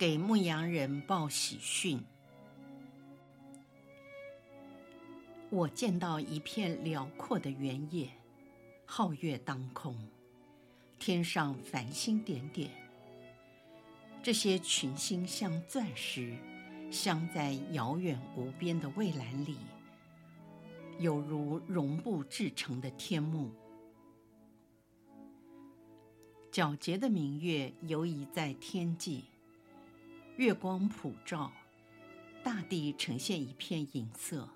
给牧羊人报喜讯。我见到一片辽阔的原野，皓月当空，天上繁星点点。这些群星像钻石，镶在遥远无边的蔚蓝里，有如绒布制成的天幕。皎洁的明月游移在天际。月光普照，大地呈现一片银色。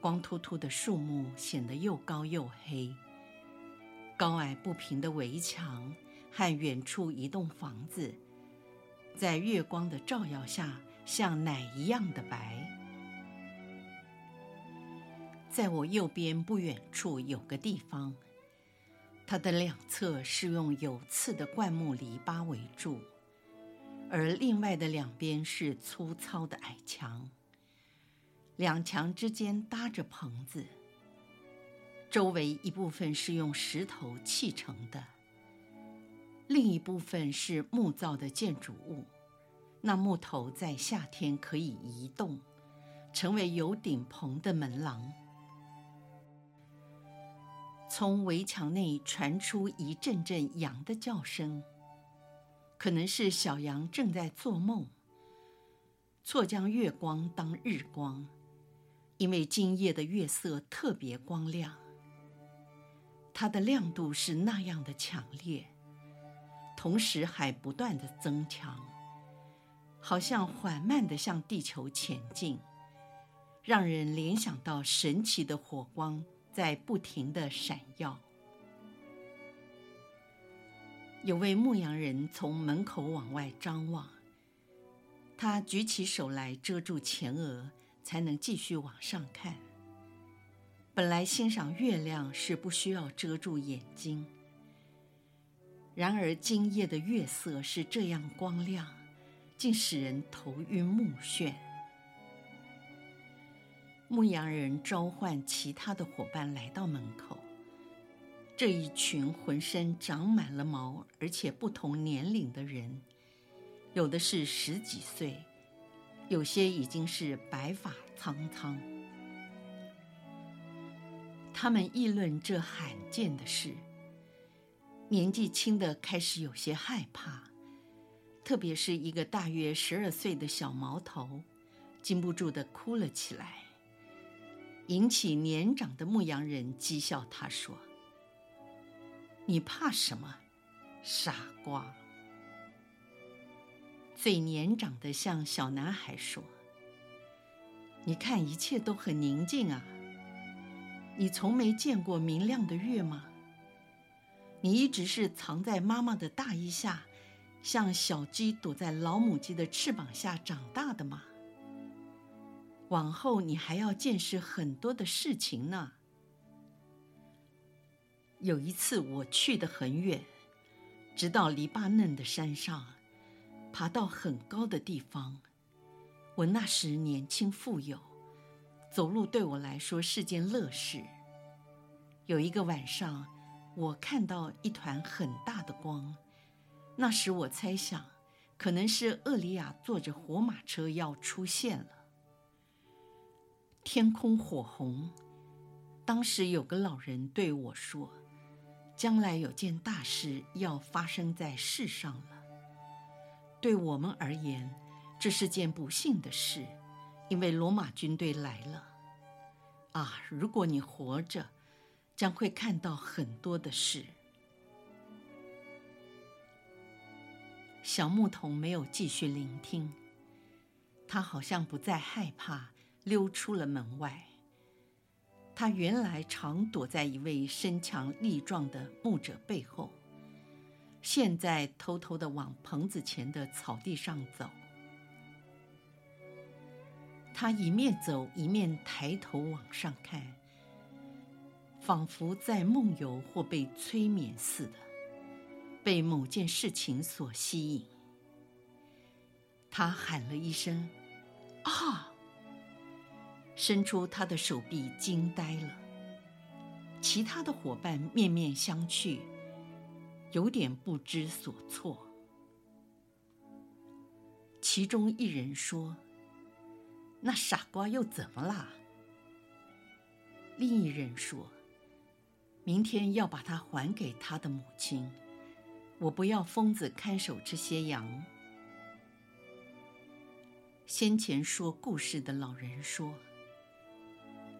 光秃秃的树木显得又高又黑。高矮不平的围墙和远处一栋房子，在月光的照耀下像奶一样的白。在我右边不远处有个地方，它的两侧是用有刺的灌木篱笆围住。而另外的两边是粗糙的矮墙，两墙之间搭着棚子，周围一部分是用石头砌成的，另一部分是木造的建筑物。那木头在夏天可以移动，成为有顶棚的门廊。从围墙内传出一阵阵羊的叫声。可能是小羊正在做梦，错将月光当日光，因为今夜的月色特别光亮。它的亮度是那样的强烈，同时还不断的增强，好像缓慢的向地球前进，让人联想到神奇的火光在不停的闪耀。有位牧羊人从门口往外张望，他举起手来遮住前额，才能继续往上看。本来欣赏月亮是不需要遮住眼睛，然而今夜的月色是这样光亮，竟使人头晕目眩。牧羊人召唤其他的伙伴来到门口。这一群浑身长满了毛，而且不同年龄的人，有的是十几岁，有些已经是白发苍苍。他们议论这罕见的事。年纪轻的开始有些害怕，特别是一个大约十二岁的小毛头，禁不住地哭了起来，引起年长的牧羊人讥笑他说。你怕什么，傻瓜？最年长的向小男孩说：“你看，一切都很宁静啊。你从没见过明亮的月吗？你一直是藏在妈妈的大衣下，像小鸡躲在老母鸡的翅膀下长大的吗？往后你还要见识很多的事情呢。”有一次，我去得很远，直到黎巴嫩的山上，爬到很高的地方。我那时年轻富有，走路对我来说是件乐事。有一个晚上，我看到一团很大的光，那时我猜想，可能是厄里亚坐着火马车要出现了。天空火红，当时有个老人对我说。将来有件大事要发生在世上了。对我们而言，这是件不幸的事，因为罗马军队来了。啊，如果你活着，将会看到很多的事。小牧童没有继续聆听，他好像不再害怕，溜出了门外。他原来常躲在一位身强力壮的牧者背后，现在偷偷地往棚子前的草地上走。他一面走一面抬头往上看，仿佛在梦游或被催眠似的，被某件事情所吸引。他喊了一声：“啊！”伸出他的手臂，惊呆了。其他的伙伴面面相觑，有点不知所措。其中一人说：“那傻瓜又怎么啦？”另一人说：“明天要把它还给他的母亲。我不要疯子看守这些羊。”先前说故事的老人说：“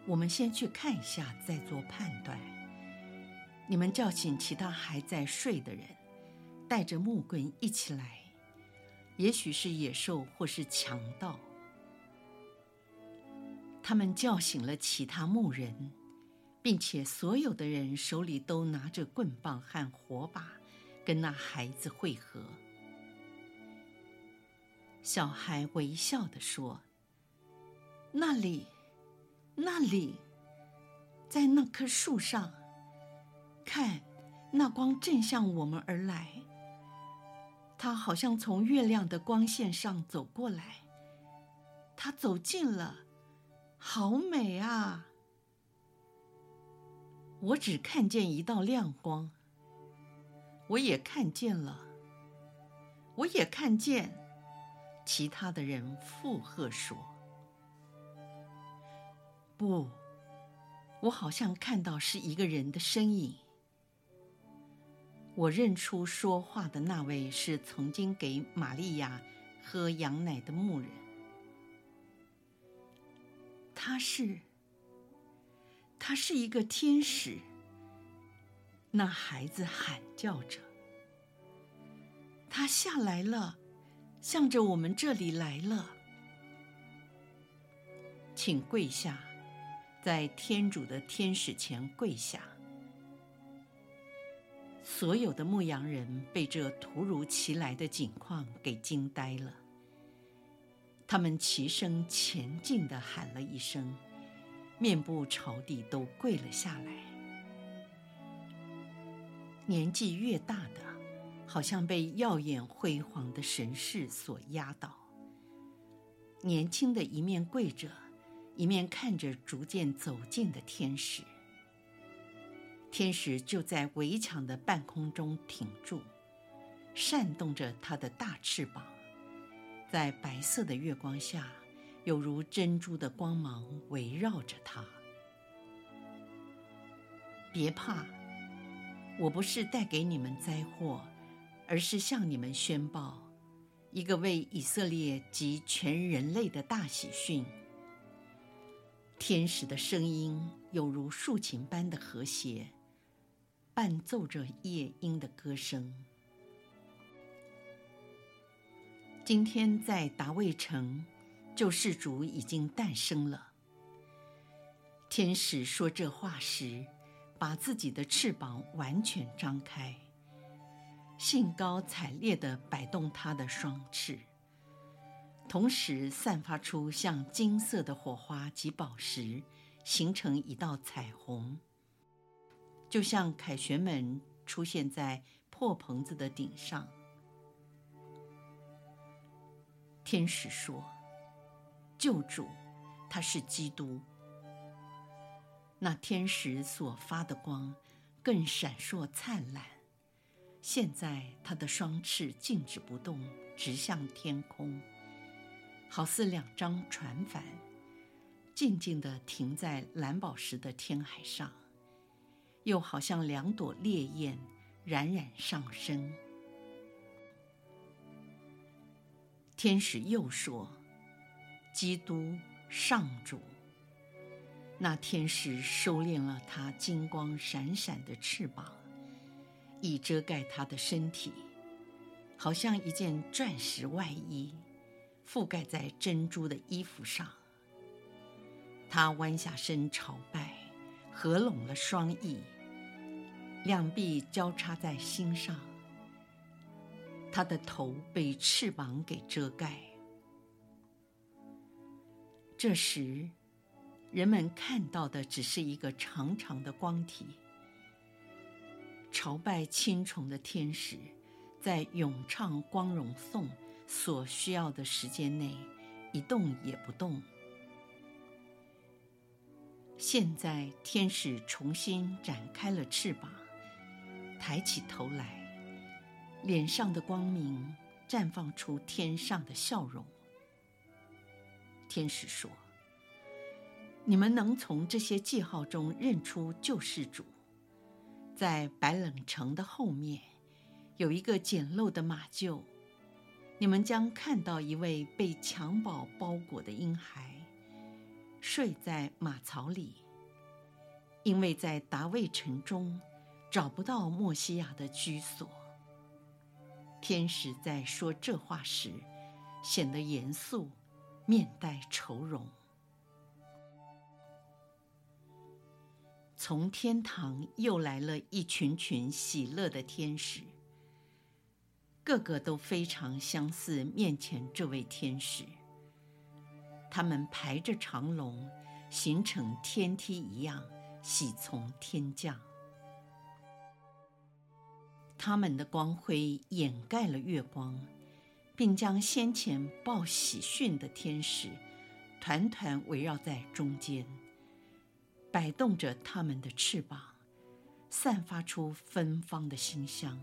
我们先去看一下，再做判断。你们叫醒其他还在睡的人，带着木棍一起来。也许是野兽或是强盗。”他们叫醒了其他牧人，并且所有的人手里都拿着棍棒和火把，跟那孩子会合。小孩微笑地说：“那里，那里，在那棵树上，看，那光正向我们而来。他好像从月亮的光线上走过来。他走近了。”好美啊！我只看见一道亮光。我也看见了，我也看见。其他的人附和说：“不，我好像看到是一个人的身影。我认出说话的那位是曾经给玛利亚喝羊奶的牧人。”他是，他是一个天使。那孩子喊叫着，他下来了，向着我们这里来了。请跪下，在天主的天使前跪下。所有的牧羊人被这突如其来的景况给惊呆了。他们齐声前进地喊了一声，面部朝地都跪了下来。年纪越大的，好像被耀眼辉煌的神视所压倒；年轻的一面跪着，一面看着逐渐走近的天使。天使就在围墙的半空中挺住，扇动着他的大翅膀。在白色的月光下，有如珍珠的光芒围绕着他。别怕，我不是带给你们灾祸，而是向你们宣报一个为以色列及全人类的大喜讯。天使的声音有如竖琴般的和谐，伴奏着夜莺的歌声。今天在达味城，救世主已经诞生了。天使说这话时，把自己的翅膀完全张开，兴高采烈地摆动他的双翅，同时散发出像金色的火花及宝石，形成一道彩虹，就像凯旋门出现在破棚子的顶上。天使说：“救主，他是基督。”那天使所发的光更闪烁灿烂。现在他的双翅静止不动，直向天空，好似两张船帆，静静地停在蓝宝石的天海上，又好像两朵烈焰冉冉上升。天使又说：“基督上主。”那天使收敛了他金光闪闪的翅膀，以遮盖他的身体，好像一件钻石外衣，覆盖在珍珠的衣服上。他弯下身朝拜，合拢了双翼，两臂交叉在心上。他的头被翅膀给遮盖。这时，人们看到的只是一个长长的光体。朝拜青崇的天使，在咏唱光荣颂所需要的时间内，一动也不动。现在，天使重新展开了翅膀，抬起头来，脸上的光明绽放出天上的笑容。天使说。你们能从这些记号中认出救世主。在白冷城的后面，有一个简陋的马厩。你们将看到一位被襁褓包裹的婴孩，睡在马槽里。因为在达味城中找不到默西亚的居所。天使在说这话时，显得严肃，面带愁容。从天堂又来了一群群喜乐的天使，个个都非常相似面前这位天使。他们排着长龙，形成天梯一样，喜从天降。他们的光辉掩盖了月光，并将先前报喜讯的天使团团围绕在中间。摆动着他们的翅膀，散发出芬芳的馨香，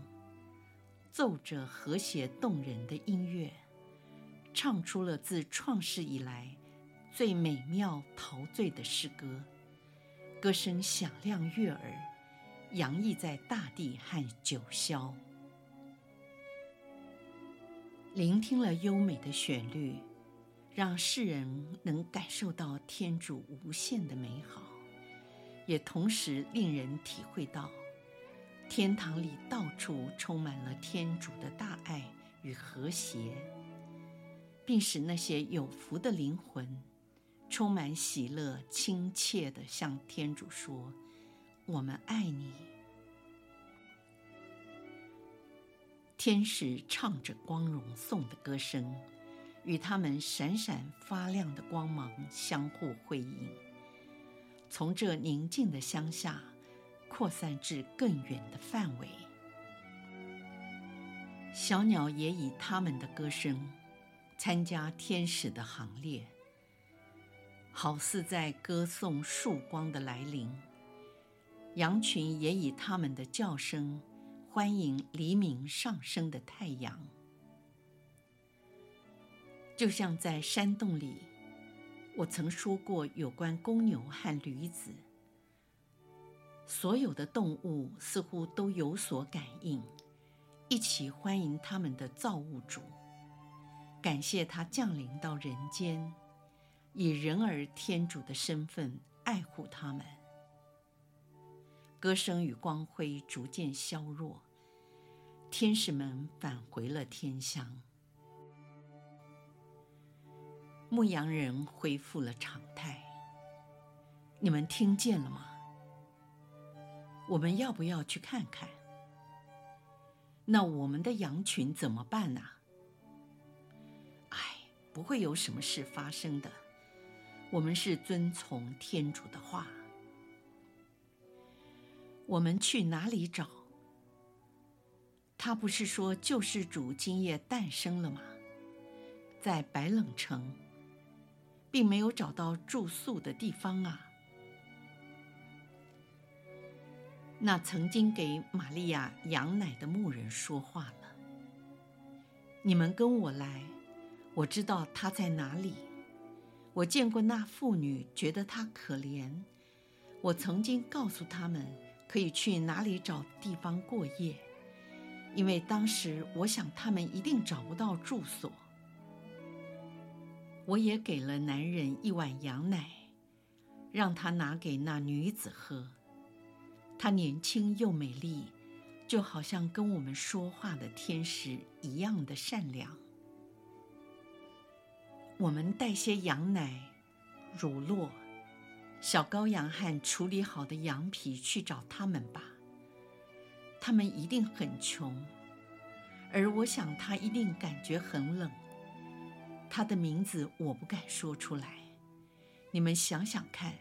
奏着和谐动人的音乐，唱出了自创世以来最美妙陶醉的诗歌。歌声响亮悦耳，洋溢在大地和九霄。聆听了优美的旋律，让世人能感受到天主无限的美好。也同时令人体会到，天堂里到处充满了天主的大爱与和谐，并使那些有福的灵魂充满喜乐，亲切地向天主说：“我们爱你。”天使唱着光荣颂的歌声，与他们闪闪发亮的光芒相互辉映。从这宁静的乡下扩散至更远的范围，小鸟也以它们的歌声参加天使的行列，好似在歌颂曙光的来临。羊群也以它们的叫声欢迎黎明上升的太阳，就像在山洞里。我曾说过有关公牛和驴子，所有的动物似乎都有所感应，一起欢迎他们的造物主，感谢他降临到人间，以人儿天主的身份爱护他们。歌声与光辉逐渐消弱，天使们返回了天乡。牧羊人恢复了常态。你们听见了吗？我们要不要去看看？那我们的羊群怎么办呢？唉，不会有什么事发生的。我们是遵从天主的话。我们去哪里找？他不是说救世主今夜诞生了吗？在白冷城。并没有找到住宿的地方啊！那曾经给玛利亚羊奶的牧人说话了：“你们跟我来，我知道她在哪里。我见过那妇女，觉得她可怜。我曾经告诉他们可以去哪里找地方过夜，因为当时我想他们一定找不到住所。”我也给了男人一碗羊奶，让他拿给那女子喝。她年轻又美丽，就好像跟我们说话的天使一样的善良。我们带些羊奶、乳酪、小羔羊和处理好的羊皮去找他们吧。他们一定很穷，而我想他一定感觉很冷。他的名字我不敢说出来，你们想想看，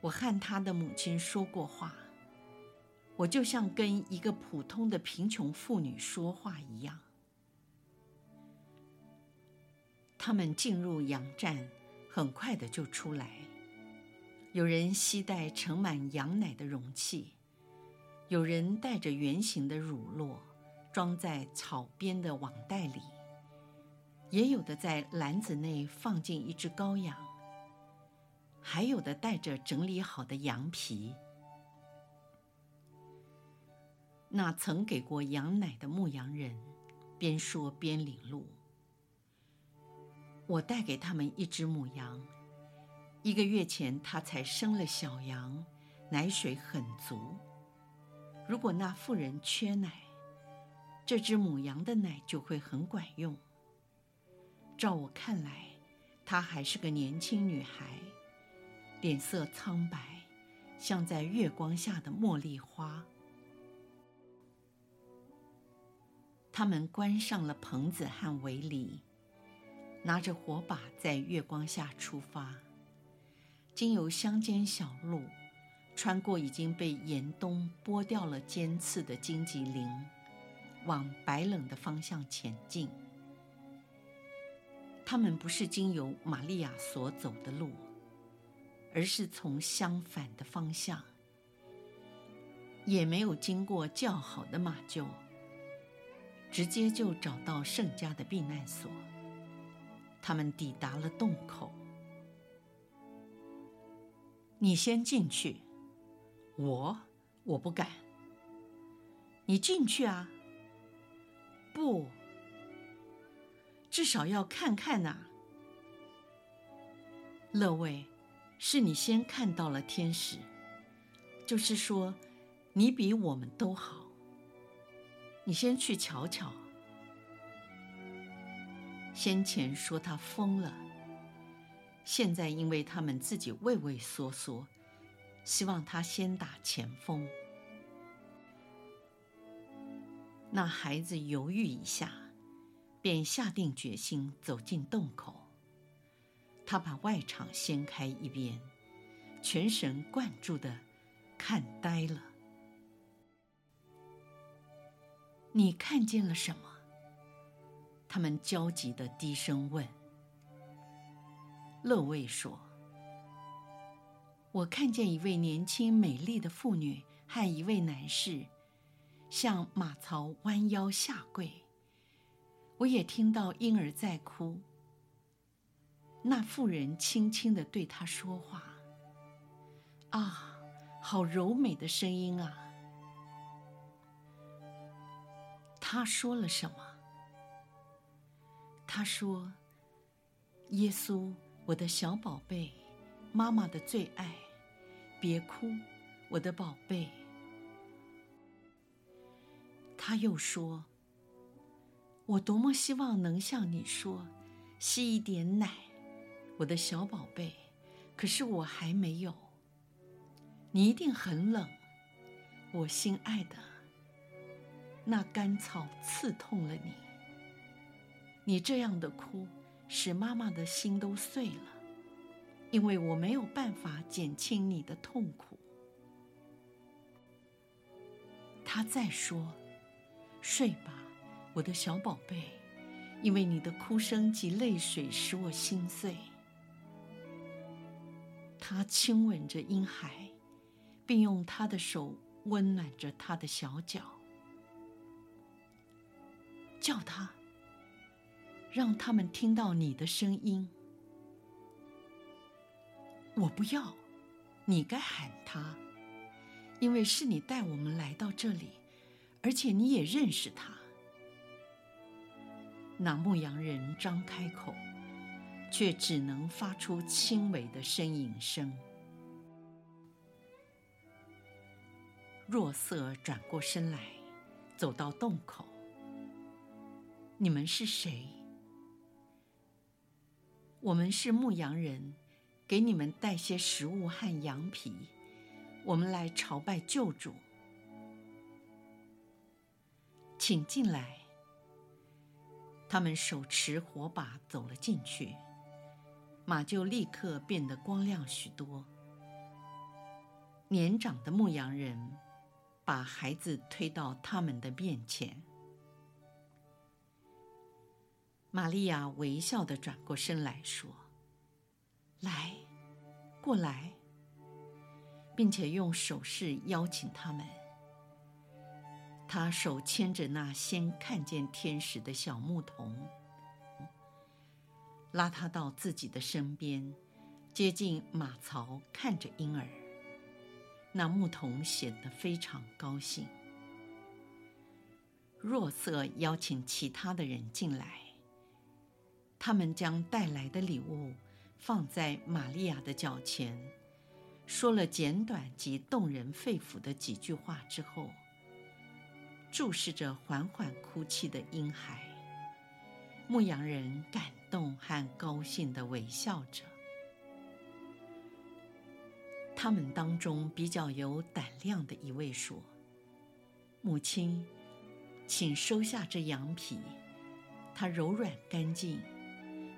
我和他的母亲说过话，我就像跟一个普通的贫穷妇女说话一样。他们进入羊站，很快的就出来。有人携带盛满羊奶的容器，有人带着圆形的乳酪，装在草编的网袋里，也有的在篮子内放进一只羔羊，还有的带着整理好的羊皮。那曾给过羊奶的牧羊人，边说边领路。我带给他们一只母羊，一个月前他才生了小羊，奶水很足。如果那妇人缺奶，这只母羊的奶就会很管用。照我看来，她还是个年轻女孩，脸色苍白，像在月光下的茉莉花。他们关上了棚子和围篱。拿着火把在月光下出发，经由乡间小路，穿过已经被严冬剥掉了尖刺的荆棘林，往白冷的方向前进。他们不是经由玛利亚所走的路，而是从相反的方向，也没有经过较好的马厩，直接就找到盛家的避难所。他们抵达了洞口。你先进去，我我不敢。你进去啊！不，至少要看看呐。乐位，是你先看到了天使，就是说，你比我们都好。你先去瞧瞧。先前说他疯了，现在因为他们自己畏畏缩缩，希望他先打前锋。那孩子犹豫一下，便下定决心走进洞口。他把外场掀开一边，全神贯注地看呆了。你看见了什么？他们焦急地低声问：“勒卫说，我看见一位年轻美丽的妇女和一位男士，向马槽弯腰下跪。我也听到婴儿在哭。那妇人轻轻地对他说话。啊，好柔美的声音啊！他说了什么？”他说：“耶稣，我的小宝贝，妈妈的最爱，别哭，我的宝贝。”他又说：“我多么希望能像你说，吸一点奶，我的小宝贝，可是我还没有。你一定很冷，我心爱的，那干草刺痛了你。”你这样的哭，使妈妈的心都碎了，因为我没有办法减轻你的痛苦。他再说：“睡吧，我的小宝贝，因为你的哭声及泪水使我心碎。”他亲吻着婴孩，并用他的手温暖着他的小脚，叫他。让他们听到你的声音。我不要，你该喊他，因为是你带我们来到这里，而且你也认识他。那牧羊人张开口，却只能发出轻微的呻吟声。若瑟转过身来，走到洞口。你们是谁？我们是牧羊人，给你们带些食物和羊皮，我们来朝拜救主，请进来。他们手持火把走了进去，马厩立刻变得光亮许多。年长的牧羊人把孩子推到他们的面前。玛利亚微笑地转过身来说：“来，过来。”并且用手势邀请他们。他手牵着那先看见天使的小牧童，拉他到自己的身边，接近马槽，看着婴儿。那牧童显得非常高兴。若瑟邀请其他的人进来，他们将带来的礼物放在玛利亚的脚前。说了简短及动人肺腑的几句话之后，注视着缓缓哭泣的婴孩，牧羊人感动和高兴地微笑着。他们当中比较有胆量的一位说：“母亲，请收下这羊皮，它柔软干净，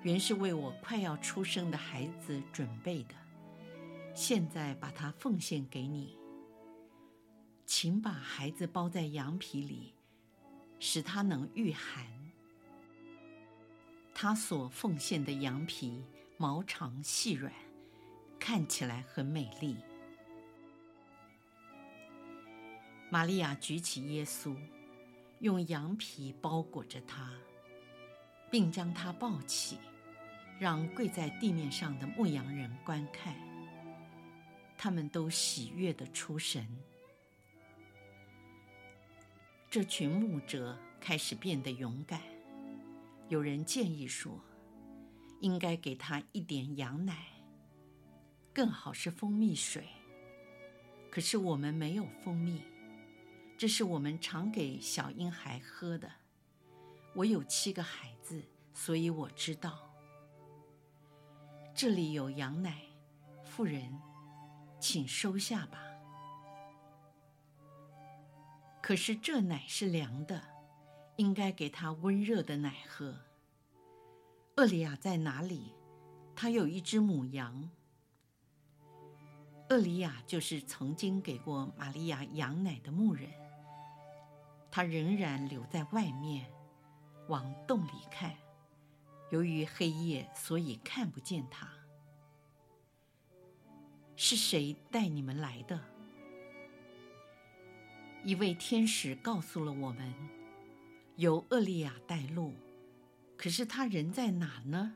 原是为我快要出生的孩子准备的。”现在把它奉献给你，请把孩子包在羊皮里，使他能御寒。他所奉献的羊皮毛长细软，看起来很美丽。玛利亚举起耶稣，用羊皮包裹着他，并将他抱起，让跪在地面上的牧羊人观看。他们都喜悦地出神。这群牧者开始变得勇敢。有人建议说，应该给他一点羊奶，更好是蜂蜜水。可是我们没有蜂蜜，这是我们常给小婴孩喝的。我有七个孩子，所以我知道。这里有羊奶，妇人。请收下吧。可是这奶是凉的，应该给他温热的奶喝。厄里亚在哪里？他有一只母羊。厄里亚就是曾经给过玛利亚羊奶的牧人。他仍然留在外面，往洞里看。由于黑夜，所以看不见他。是谁带你们来的？一位天使告诉了我们，由厄利亚带路，可是他人在哪呢？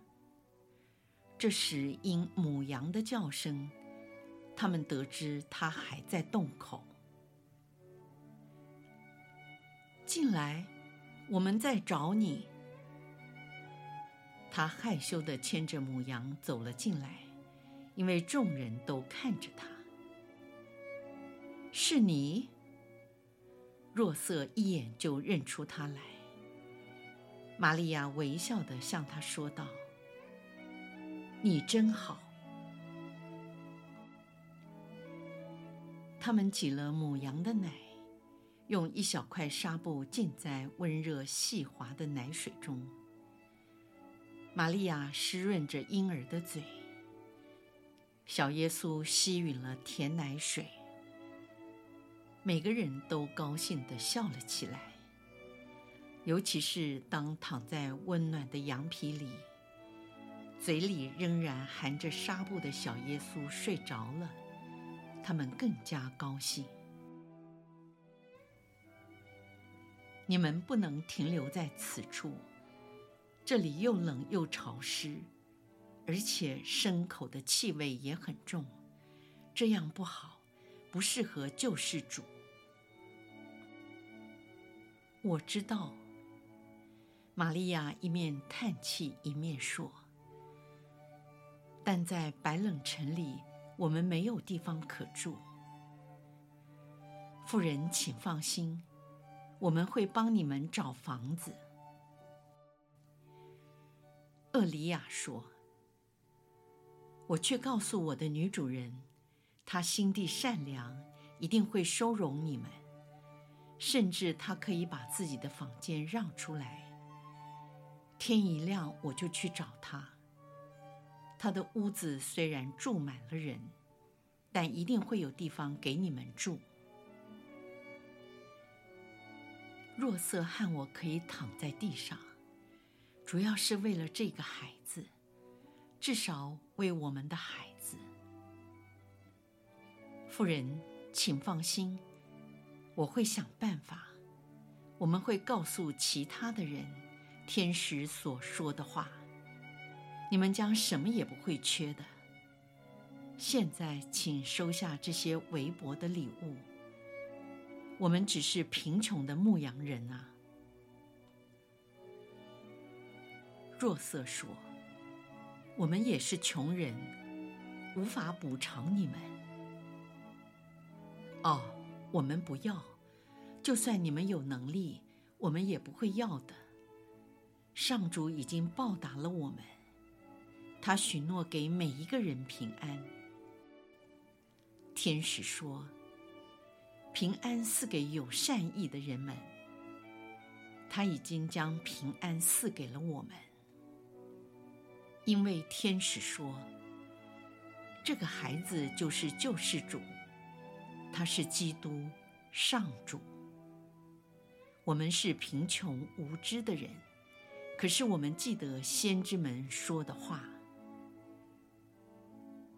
这时因母羊的叫声，他们得知他还在洞口。进来，我们在找你。他害羞地牵着母羊走了进来。因为众人都看着他，是你。若瑟一眼就认出他来。玛利亚微笑地向他说道：“你真好。”他们挤了母羊的奶，用一小块纱布浸在温热细滑的奶水中。玛利亚湿润着婴儿的嘴。小耶稣吸吮了甜奶水，每个人都高兴地笑了起来。尤其是当躺在温暖的羊皮里，嘴里仍然含着纱布的小耶稣睡着了，他们更加高兴。你们不能停留在此处，这里又冷又潮湿。而且牲口的气味也很重，这样不好，不适合救世主。我知道。玛利亚一面叹气一面说：“但在白冷城里，我们没有地方可住。妇人，请放心，我们会帮你们找房子。”厄里亚说。我却告诉我的女主人，她心地善良，一定会收容你们，甚至她可以把自己的房间让出来。天一亮，我就去找她。他的屋子虽然住满了人，但一定会有地方给你们住。若瑟和我可以躺在地上，主要是为了这个孩子，至少为我们的孩子。夫人，请放心，我会想办法。我们会告诉其他的人，天使所说的话，你们将什么也不会缺的。现在，请收下这些微薄的礼物。我们只是贫穷的牧羊人啊。若瑟说：“我们也是穷人，无法补偿你们。”哦，我们不要，就算你们有能力，我们也不会要的。上主已经报答了我们，他许诺给每一个人平安。天使说。平安赐给有善意的人们，他已经将平安赐给了我们。因为天使说，这个孩子就是救世主，他是基督，上主。我们是贫穷无知的人，可是我们记得先知们说的话，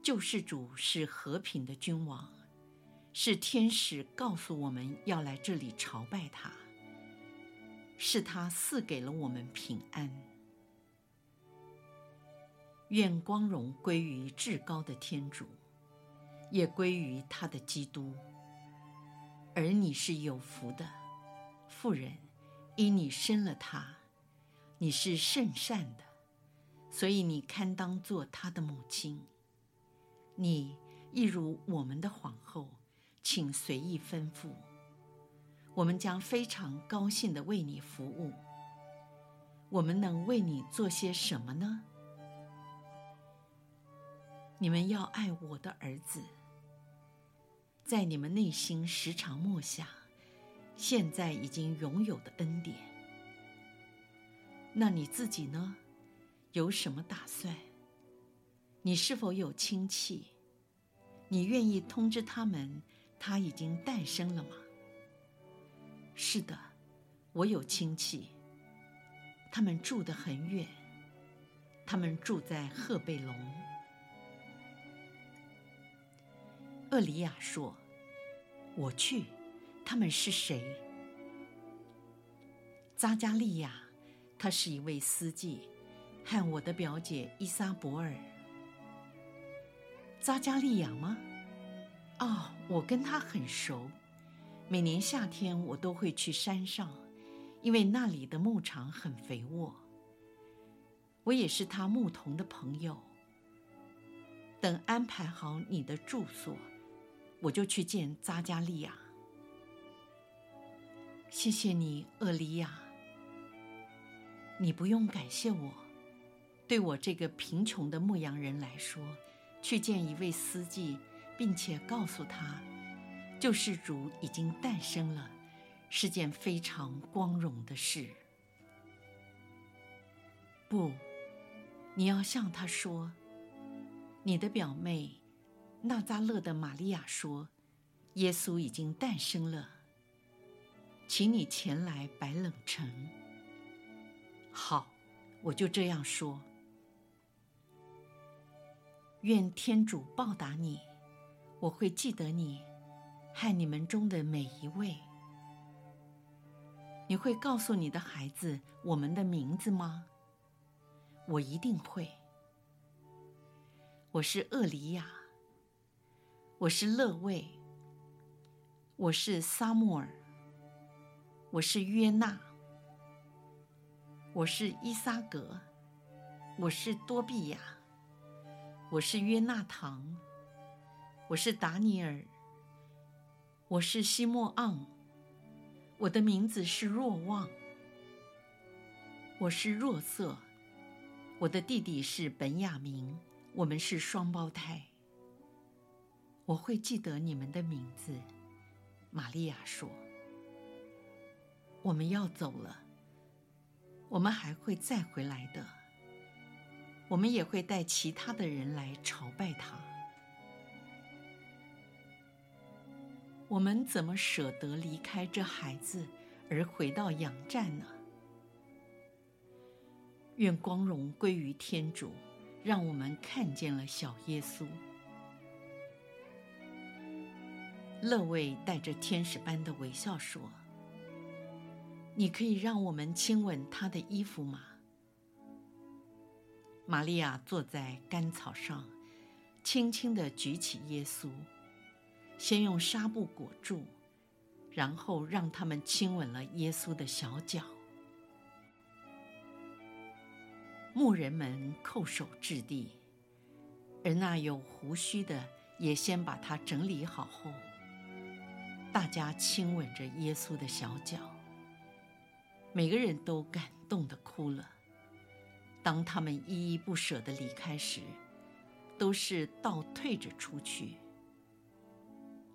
救世主是和平的君王。是天使告诉我们要来这里朝拜他，是他赐给了我们平安。愿光荣归于至高的天主，也归于他的基督。而你是有福的，妇人，因你生了他，你是圣善的，所以你堪当做他的母亲。你一如我们的皇后。请随意吩咐，我们将非常高兴地为你服务。我们能为你做些什么呢？你们要爱我的儿子，在你们内心时常默想，现在已经拥有的恩典。那你自己呢？有什么打算？你是否有亲戚？你愿意通知他们？他已经诞生了吗？是的，我有亲戚，他们住得很远，他们住在赫贝隆。厄里亚说：“我去，他们是谁？”扎加利亚，他是一位司机，和我的表姐伊莎伯尔。扎加利亚吗？哦，我跟他很熟，每年夏天我都会去山上，因为那里的牧场很肥沃。我也是他牧童的朋友。等安排好你的住所，我就去见扎加利亚。谢谢你，厄里亚。你不用感谢我，对我这个贫穷的牧羊人来说，去见一位司机。并且告诉他，救世主已经诞生了，是件非常光荣的事。不，你要向他说，你的表妹纳扎勒的玛利亚说，耶稣已经诞生了，请你前来白冷城。好，我就这样说。愿天主报答你。我会记得你，和你们中的每一位。你会告诉你的孩子我们的名字吗？我一定会。我是厄里亚，我是勒卫，我是撒慕尔，我是约纳，我是伊撒格，我是多比亚，我是约纳堂。我是达尼尔，我是西莫昂，我的名字是若望，我是若瑟，我的弟弟是本雅明，我们是双胞胎。我会记得你们的名字，玛利亚说。我们要走了，我们还会再回来的。我们也会带其他的人来朝拜他。我们怎么舍得离开这孩子而回到羊站呢？愿光荣归于天主，让我们看见了小耶稣。乐卫带着天使般的微笑说：“你可以让我们亲吻他的衣服吗？”玛利亚坐在干草上，轻轻地举起耶稣，先用纱布裹住，然后让他们亲吻了耶稣的小脚。牧人们叩首致地，而那有胡须的也先把他整理好后。大家亲吻着耶稣的小脚，每个人都感动的哭了。当他们依依不舍的离开时，都是倒退着出去。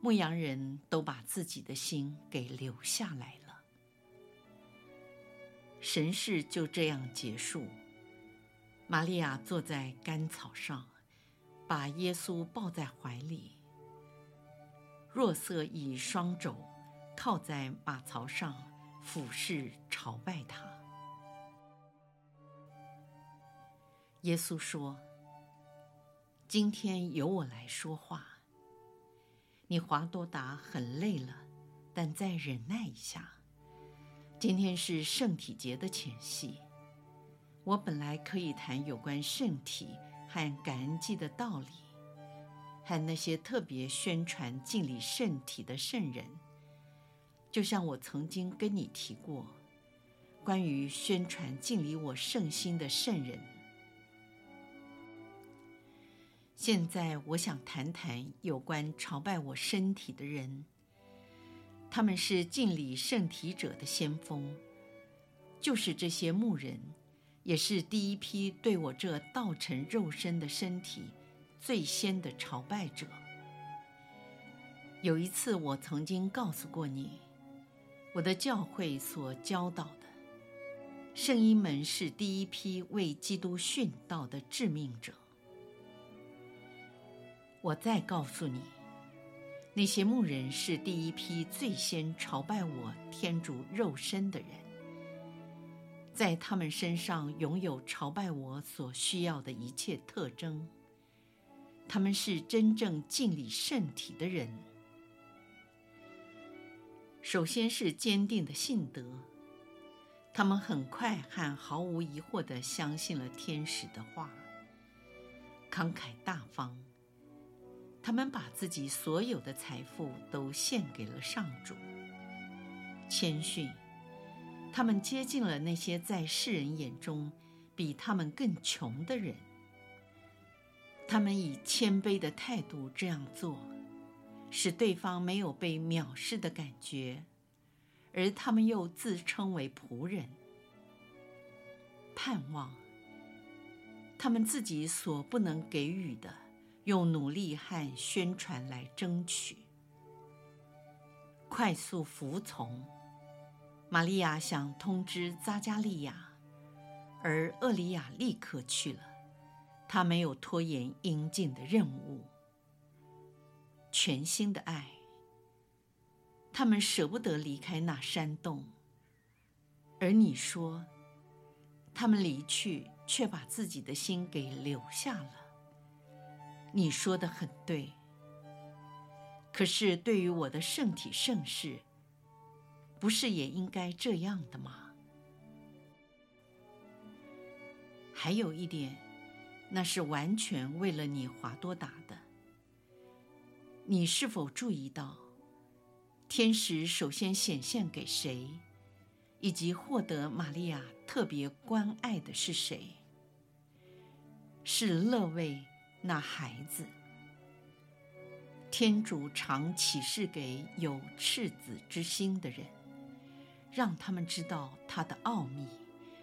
牧羊人都把自己的心给留下来了。神事就这样结束。玛利亚坐在干草上，把耶稣抱在怀里。若瑟以双肘靠在马槽上，俯视朝拜他。耶稣说：“今天由我来说话。你华多达很累了，但再忍耐一下。今天是圣体节的前夕，我本来可以谈有关圣体和感恩祭的道理。”和那些特别宣传敬礼圣体的圣人，就像我曾经跟你提过，关于宣传敬礼我圣心的圣人。现在我想谈谈有关朝拜我身体的人，他们是敬礼圣体者的先锋，就是这些牧人，也是第一批对我这道成肉身的身体。最先的朝拜者。有一次，我曾经告诉过你，我的教会所教导的圣医们是第一批为基督殉道的致命者。我再告诉你，那些牧人是第一批最先朝拜我天主肉身的人，在他们身上拥有朝拜我所需要的一切特征。他们是真正敬礼圣体的人。首先是坚定的信德，他们很快和毫无疑惑地相信了天使的话。慷慨大方，他们把自己所有的财富都献给了上主。谦逊，他们接近了那些在世人眼中比他们更穷的人。他们以谦卑的态度这样做，使对方没有被藐视的感觉，而他们又自称为仆人。盼望他们自己所不能给予的，用努力和宣传来争取。快速服从，玛利亚想通知扎加利亚，而厄里亚立刻去了。他没有拖延应尽的任务，全新的爱。他们舍不得离开那山洞，而你说，他们离去却把自己的心给留下了。你说的很对。可是对于我的圣体圣事，不是也应该这样的吗？还有一点。那是完全为了你华多达的。你是否注意到，天使首先显现给谁，以及获得玛利亚特别关爱的是谁？是肋未那孩子。天主常启示给有赤子之心的人，让他们知道他的奥秘，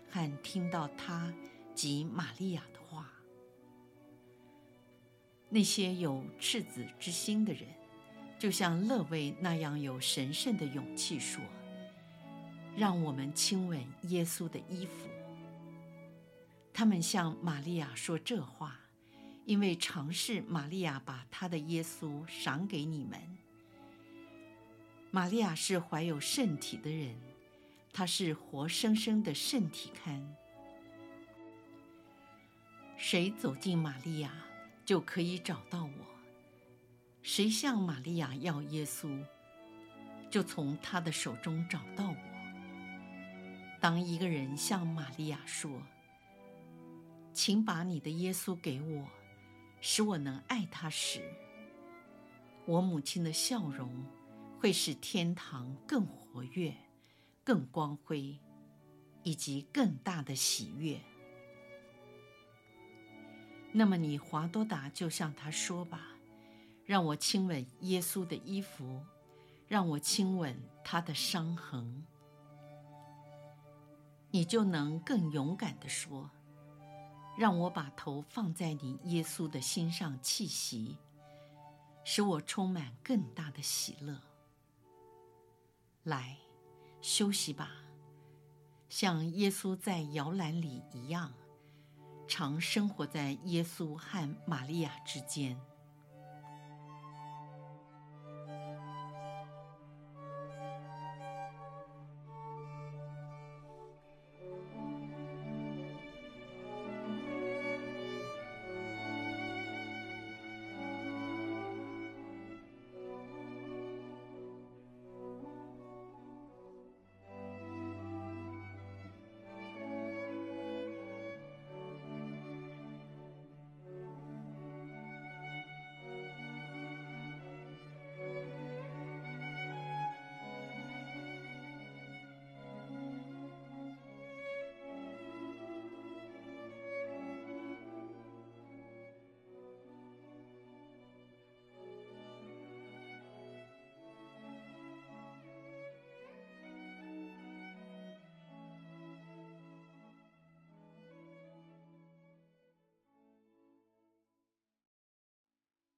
和听到他及玛利亚。那些有赤子之心的人，就像肋未那样有神圣的勇气说：“让我们亲吻耶稣的衣服。”他们向玛利亚说这话，因为尝试玛利亚把她的耶稣赏给你们。玛利亚是怀有圣体的人，她是活生生的圣体龛。谁走进玛利亚，就可以找到我；谁向玛利亚要耶稣，就从他的手中找到我。当一个人向玛利亚说：“请把你的耶稣给我，使我能爱他时，我母亲的笑容。”会使天堂更活跃、更光辉，以及更大的喜悦。那么你华多达就向他说吧，让我亲吻耶稣的衣服，让我亲吻他的伤痕。你就能更勇敢地说，让我把头放在你耶稣的心上气息，使我充满更大的喜乐。来，休息吧，像耶稣在摇篮里一样，常生活在耶稣和玛利亚之间。